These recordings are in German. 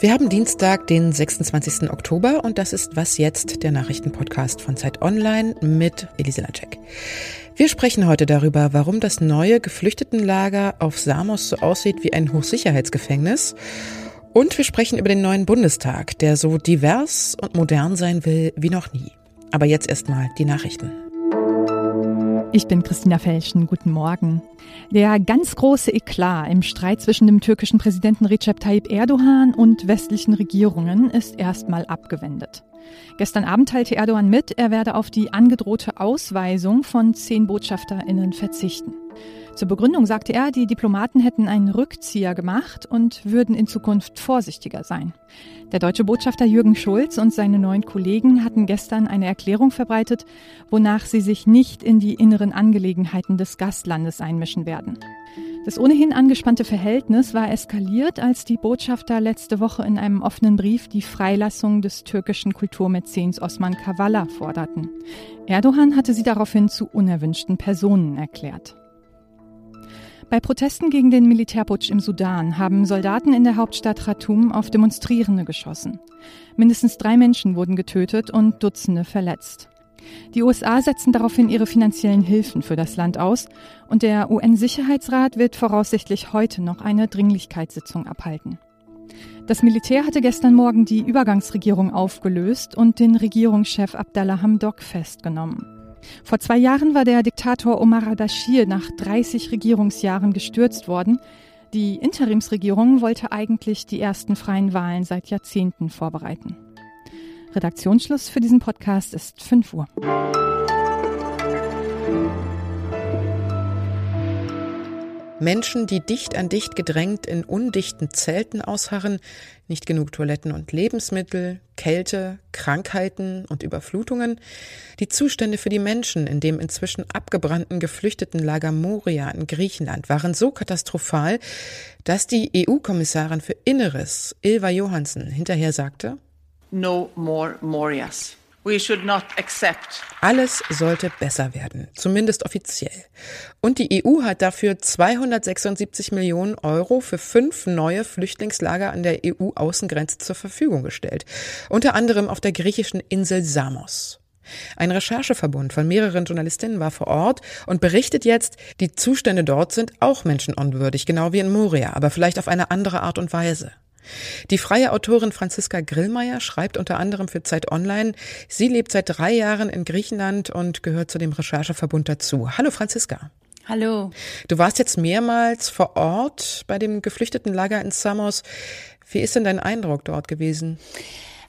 Wir haben Dienstag, den 26. Oktober und das ist Was jetzt, der Nachrichtenpodcast von Zeit Online mit Elise Lacek. Wir sprechen heute darüber, warum das neue Geflüchtetenlager auf Samos so aussieht wie ein Hochsicherheitsgefängnis. Und wir sprechen über den neuen Bundestag, der so divers und modern sein will wie noch nie. Aber jetzt erstmal die Nachrichten. Ich bin Christina Felschen. Guten Morgen. Der ganz große Eklat im Streit zwischen dem türkischen Präsidenten Recep Tayyip Erdogan und westlichen Regierungen ist erstmal abgewendet. Gestern Abend teilte Erdogan mit, er werde auf die angedrohte Ausweisung von zehn BotschafterInnen verzichten. Zur Begründung sagte er, die Diplomaten hätten einen Rückzieher gemacht und würden in Zukunft vorsichtiger sein. Der deutsche Botschafter Jürgen Schulz und seine neuen Kollegen hatten gestern eine Erklärung verbreitet, wonach sie sich nicht in die inneren Angelegenheiten des Gastlandes einmischen werden. Das ohnehin angespannte Verhältnis war eskaliert, als die Botschafter letzte Woche in einem offenen Brief die Freilassung des türkischen Kulturmäzens Osman Kavala forderten. Erdogan hatte sie daraufhin zu unerwünschten Personen erklärt. Bei Protesten gegen den Militärputsch im Sudan haben Soldaten in der Hauptstadt Khartoum auf Demonstrierende geschossen. Mindestens drei Menschen wurden getötet und Dutzende verletzt. Die USA setzen daraufhin ihre finanziellen Hilfen für das Land aus und der UN-Sicherheitsrat wird voraussichtlich heute noch eine Dringlichkeitssitzung abhalten. Das Militär hatte gestern Morgen die Übergangsregierung aufgelöst und den Regierungschef Abdallah Hamdok festgenommen. Vor zwei Jahren war der Diktator Omar al-Bashir nach 30 Regierungsjahren gestürzt worden. Die Interimsregierung wollte eigentlich die ersten freien Wahlen seit Jahrzehnten vorbereiten. Redaktionsschluss für diesen Podcast ist 5 Uhr. Menschen, die dicht an dicht gedrängt in undichten Zelten ausharren, nicht genug Toiletten und Lebensmittel, Kälte, Krankheiten und Überflutungen, die Zustände für die Menschen in dem inzwischen abgebrannten Geflüchtetenlager Moria in Griechenland waren so katastrophal, dass die EU-Kommissarin für Inneres, Ilva Johansson, hinterher sagte, No more Morias. Alles sollte besser werden, zumindest offiziell. Und die EU hat dafür 276 Millionen Euro für fünf neue Flüchtlingslager an der EU-Außengrenze zur Verfügung gestellt, unter anderem auf der griechischen Insel Samos. Ein Rechercheverbund von mehreren Journalistinnen war vor Ort und berichtet jetzt, die Zustände dort sind auch menschenunwürdig, genau wie in Moria, aber vielleicht auf eine andere Art und Weise. Die freie Autorin Franziska Grillmeier schreibt unter anderem für Zeit Online. Sie lebt seit drei Jahren in Griechenland und gehört zu dem Rechercheverbund dazu. Hallo Franziska. Hallo. Du warst jetzt mehrmals vor Ort bei dem Geflüchtetenlager in Samos. Wie ist denn dein Eindruck dort gewesen?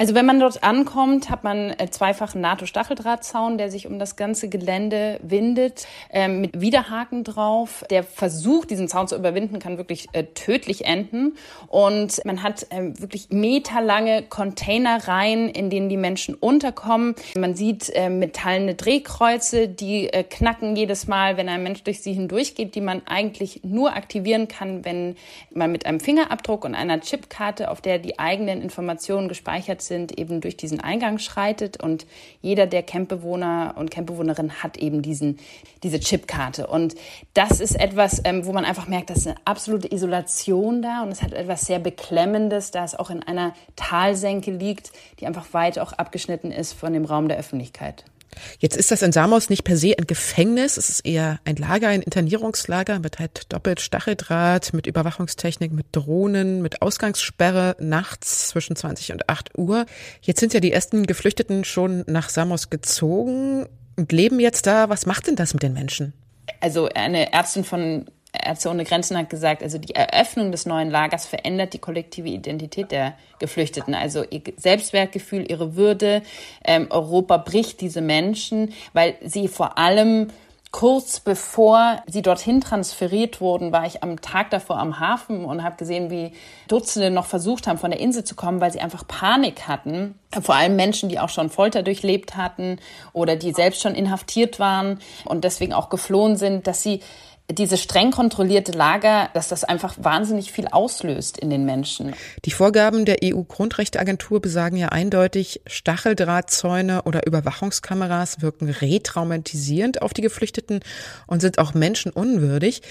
Also wenn man dort ankommt, hat man äh, zweifachen NATO-Stacheldrahtzaun, der sich um das ganze Gelände windet, ähm, mit Widerhaken drauf. Der Versuch, diesen Zaun zu überwinden, kann wirklich äh, tödlich enden. Und man hat ähm, wirklich meterlange Containerreihen, in denen die Menschen unterkommen. Man sieht äh, metallene Drehkreuze, die äh, knacken jedes Mal, wenn ein Mensch durch sie hindurchgeht, die man eigentlich nur aktivieren kann, wenn man mit einem Fingerabdruck und einer Chipkarte, auf der die eigenen Informationen gespeichert sind, sind, eben durch diesen Eingang schreitet und jeder der Campbewohner und Campbewohnerin hat eben diesen, diese Chipkarte. Und das ist etwas, ähm, wo man einfach merkt, dass ist eine absolute Isolation da und es hat etwas sehr Beklemmendes, da es auch in einer Talsenke liegt, die einfach weit auch abgeschnitten ist von dem Raum der Öffentlichkeit. Jetzt ist das in Samos nicht per se ein Gefängnis, es ist eher ein Lager, ein Internierungslager mit halt doppelt Stacheldraht, mit Überwachungstechnik, mit Drohnen, mit Ausgangssperre nachts zwischen 20 und 8 Uhr. Jetzt sind ja die ersten Geflüchteten schon nach Samos gezogen und leben jetzt da. Was macht denn das mit den Menschen? Also eine Ärztin von Ärzte ohne Grenzen hat gesagt, also die Eröffnung des neuen Lagers verändert die kollektive Identität der Geflüchteten, also ihr Selbstwertgefühl, ihre Würde. Ähm, Europa bricht diese Menschen, weil sie vor allem kurz bevor sie dorthin transferiert wurden, war ich am Tag davor am Hafen und habe gesehen, wie Dutzende noch versucht haben, von der Insel zu kommen, weil sie einfach Panik hatten. Vor allem Menschen, die auch schon Folter durchlebt hatten oder die selbst schon inhaftiert waren und deswegen auch geflohen sind, dass sie diese streng kontrollierte Lager, dass das einfach wahnsinnig viel auslöst in den Menschen. Die Vorgaben der EU-Grundrechteagentur besagen ja eindeutig, Stacheldrahtzäune oder Überwachungskameras wirken retraumatisierend auf die Geflüchteten und sind auch menschenunwürdig.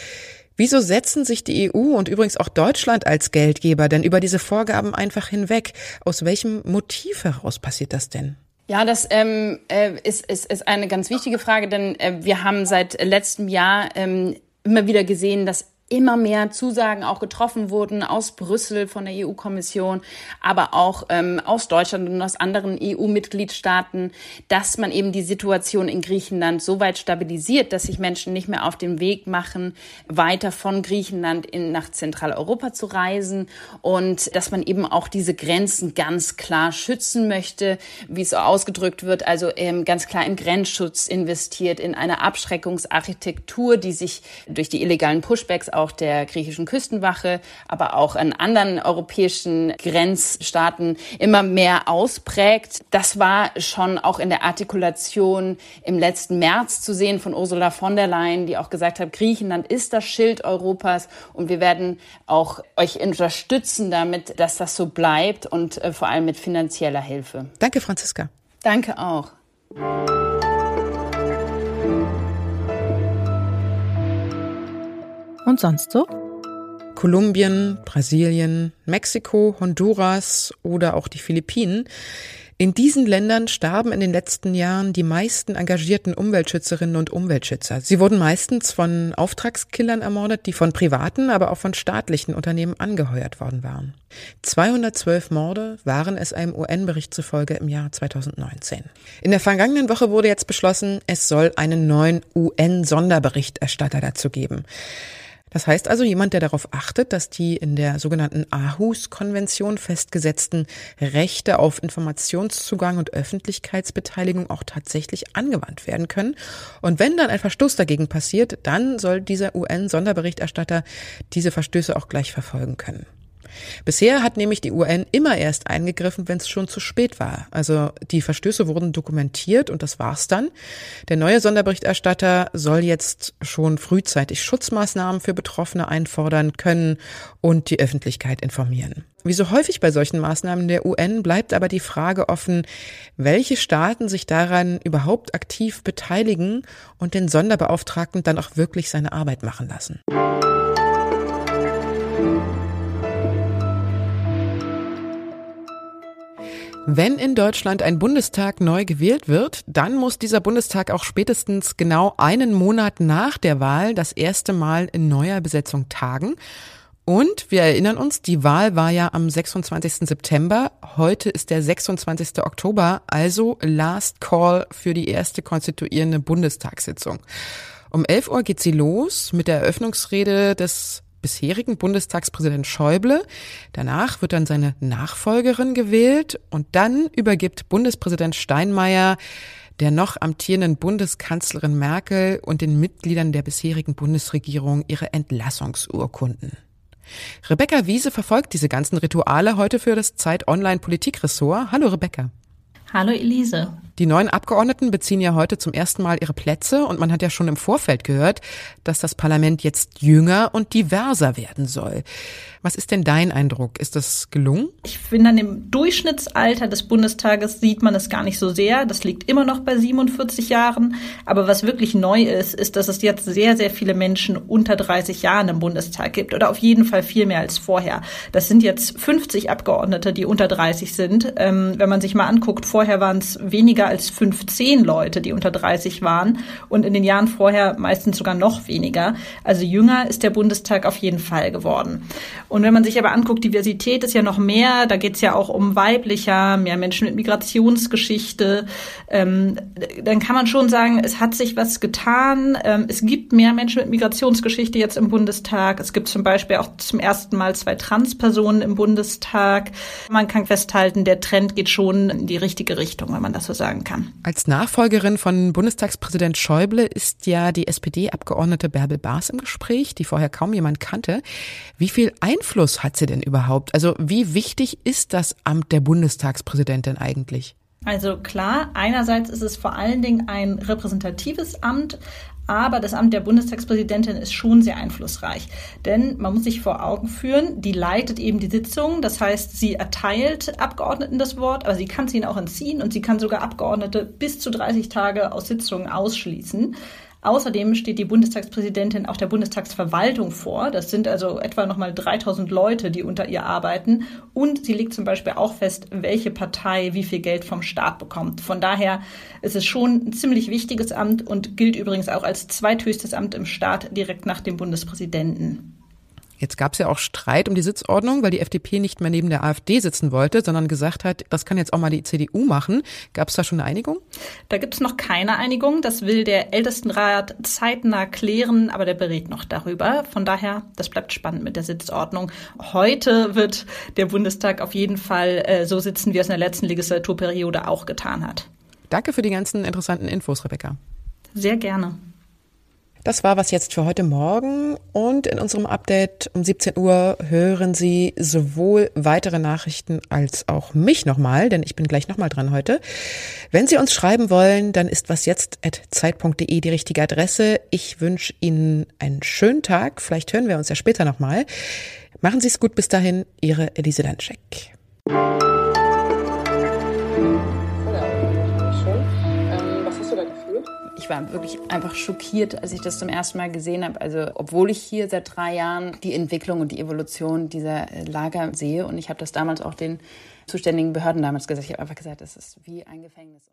Wieso setzen sich die EU und übrigens auch Deutschland als Geldgeber denn über diese Vorgaben einfach hinweg? Aus welchem Motiv heraus passiert das denn? Ja, das ähm, äh, ist, ist, ist eine ganz wichtige Frage, denn äh, wir haben seit letztem Jahr ähm, immer wieder gesehen, dass immer mehr Zusagen auch getroffen wurden aus Brüssel von der EU-Kommission, aber auch ähm, aus Deutschland und aus anderen EU-Mitgliedstaaten, dass man eben die Situation in Griechenland so weit stabilisiert, dass sich Menschen nicht mehr auf den Weg machen, weiter von Griechenland in, nach Zentraleuropa zu reisen und dass man eben auch diese Grenzen ganz klar schützen möchte, wie es so ausgedrückt wird, also ähm, ganz klar in Grenzschutz investiert, in eine Abschreckungsarchitektur, die sich durch die illegalen Pushbacks auch der griechischen Küstenwache, aber auch an anderen europäischen Grenzstaaten immer mehr ausprägt. Das war schon auch in der Artikulation im letzten März zu sehen von Ursula von der Leyen, die auch gesagt hat, Griechenland ist das Schild Europas und wir werden auch euch unterstützen damit, dass das so bleibt und äh, vor allem mit finanzieller Hilfe. Danke, Franziska. Danke auch. Und sonst so? Kolumbien, Brasilien, Mexiko, Honduras oder auch die Philippinen. In diesen Ländern starben in den letzten Jahren die meisten engagierten Umweltschützerinnen und Umweltschützer. Sie wurden meistens von Auftragskillern ermordet, die von privaten, aber auch von staatlichen Unternehmen angeheuert worden waren. 212 Morde waren es einem UN-Bericht zufolge im Jahr 2019. In der vergangenen Woche wurde jetzt beschlossen, es soll einen neuen UN-Sonderberichterstatter dazu geben. Das heißt also jemand, der darauf achtet, dass die in der sogenannten Aarhus-Konvention festgesetzten Rechte auf Informationszugang und Öffentlichkeitsbeteiligung auch tatsächlich angewandt werden können. Und wenn dann ein Verstoß dagegen passiert, dann soll dieser UN-Sonderberichterstatter diese Verstöße auch gleich verfolgen können. Bisher hat nämlich die UN immer erst eingegriffen, wenn es schon zu spät war. Also die Verstöße wurden dokumentiert und das war's dann. Der neue Sonderberichterstatter soll jetzt schon frühzeitig Schutzmaßnahmen für Betroffene einfordern können und die Öffentlichkeit informieren. Wie so häufig bei solchen Maßnahmen der UN bleibt aber die Frage offen, welche Staaten sich daran überhaupt aktiv beteiligen und den Sonderbeauftragten dann auch wirklich seine Arbeit machen lassen. Wenn in Deutschland ein Bundestag neu gewählt wird, dann muss dieser Bundestag auch spätestens genau einen Monat nach der Wahl das erste Mal in neuer Besetzung tagen. Und wir erinnern uns, die Wahl war ja am 26. September. Heute ist der 26. Oktober, also Last Call für die erste konstituierende Bundestagssitzung. Um 11 Uhr geht sie los mit der Eröffnungsrede des bisherigen Bundestagspräsident Schäuble. Danach wird dann seine Nachfolgerin gewählt und dann übergibt Bundespräsident Steinmeier der noch amtierenden Bundeskanzlerin Merkel und den Mitgliedern der bisherigen Bundesregierung ihre Entlassungsurkunden. Rebecca Wiese verfolgt diese ganzen Rituale heute für das Zeit Online Politikressort. Hallo Rebecca. Hallo Elise. Die neuen Abgeordneten beziehen ja heute zum ersten Mal ihre Plätze und man hat ja schon im Vorfeld gehört, dass das Parlament jetzt jünger und diverser werden soll. Was ist denn dein Eindruck? Ist das gelungen? Ich finde, an dem Durchschnittsalter des Bundestages sieht man es gar nicht so sehr. Das liegt immer noch bei 47 Jahren. Aber was wirklich neu ist, ist, dass es jetzt sehr, sehr viele Menschen unter 30 Jahren im Bundestag gibt. Oder auf jeden Fall viel mehr als vorher. Das sind jetzt 50 Abgeordnete, die unter 30 sind. Ähm, wenn man sich mal anguckt, vorher waren es weniger als 15 Leute, die unter 30 waren. Und in den Jahren vorher meistens sogar noch weniger. Also jünger ist der Bundestag auf jeden Fall geworden. Und wenn man sich aber anguckt, Diversität ist ja noch mehr, da geht es ja auch um weiblicher, mehr Menschen mit Migrationsgeschichte, ähm, dann kann man schon sagen, es hat sich was getan. Ähm, es gibt mehr Menschen mit Migrationsgeschichte jetzt im Bundestag. Es gibt zum Beispiel auch zum ersten Mal zwei Transpersonen im Bundestag. Man kann festhalten, der Trend geht schon in die richtige Richtung, wenn man das so sagen kann. Als Nachfolgerin von Bundestagspräsident Schäuble ist ja die SPD-Abgeordnete Bärbel Baas im Gespräch, die vorher kaum jemand kannte. Wie viel Ein Einfluss hat sie denn überhaupt? Also wie wichtig ist das Amt der Bundestagspräsidentin eigentlich? Also klar, einerseits ist es vor allen Dingen ein repräsentatives Amt, aber das Amt der Bundestagspräsidentin ist schon sehr einflussreich. Denn man muss sich vor Augen führen, die leitet eben die Sitzung. Das heißt, sie erteilt Abgeordneten das Wort, aber sie kann es ihnen auch entziehen und sie kann sogar Abgeordnete bis zu 30 Tage aus Sitzungen ausschließen. Außerdem steht die Bundestagspräsidentin auch der Bundestagsverwaltung vor. Das sind also etwa nochmal 3000 Leute, die unter ihr arbeiten. Und sie legt zum Beispiel auch fest, welche Partei wie viel Geld vom Staat bekommt. Von daher ist es schon ein ziemlich wichtiges Amt und gilt übrigens auch als zweithöchstes Amt im Staat direkt nach dem Bundespräsidenten. Jetzt gab es ja auch Streit um die Sitzordnung, weil die FDP nicht mehr neben der AfD sitzen wollte, sondern gesagt hat, das kann jetzt auch mal die CDU machen. Gab es da schon eine Einigung? Da gibt es noch keine Einigung. Das will der Ältestenrat zeitnah klären, aber der berät noch darüber. Von daher, das bleibt spannend mit der Sitzordnung. Heute wird der Bundestag auf jeden Fall äh, so sitzen, wie es in der letzten Legislaturperiode auch getan hat. Danke für die ganzen interessanten Infos, Rebecca. Sehr gerne. Das war was jetzt für heute Morgen und in unserem Update um 17 Uhr hören Sie sowohl weitere Nachrichten als auch mich nochmal, denn ich bin gleich nochmal dran heute. Wenn Sie uns schreiben wollen, dann ist was jetzt at zeit.de die richtige Adresse. Ich wünsche Ihnen einen schönen Tag. Vielleicht hören wir uns ja später nochmal. Machen Sie es gut bis dahin. Ihre Elise Landscheck. Ich war wirklich einfach schockiert, als ich das zum ersten Mal gesehen habe. Also obwohl ich hier seit drei Jahren die Entwicklung und die Evolution dieser Lager sehe und ich habe das damals auch den zuständigen Behörden damals gesagt. Ich habe einfach gesagt, das ist wie ein Gefängnis.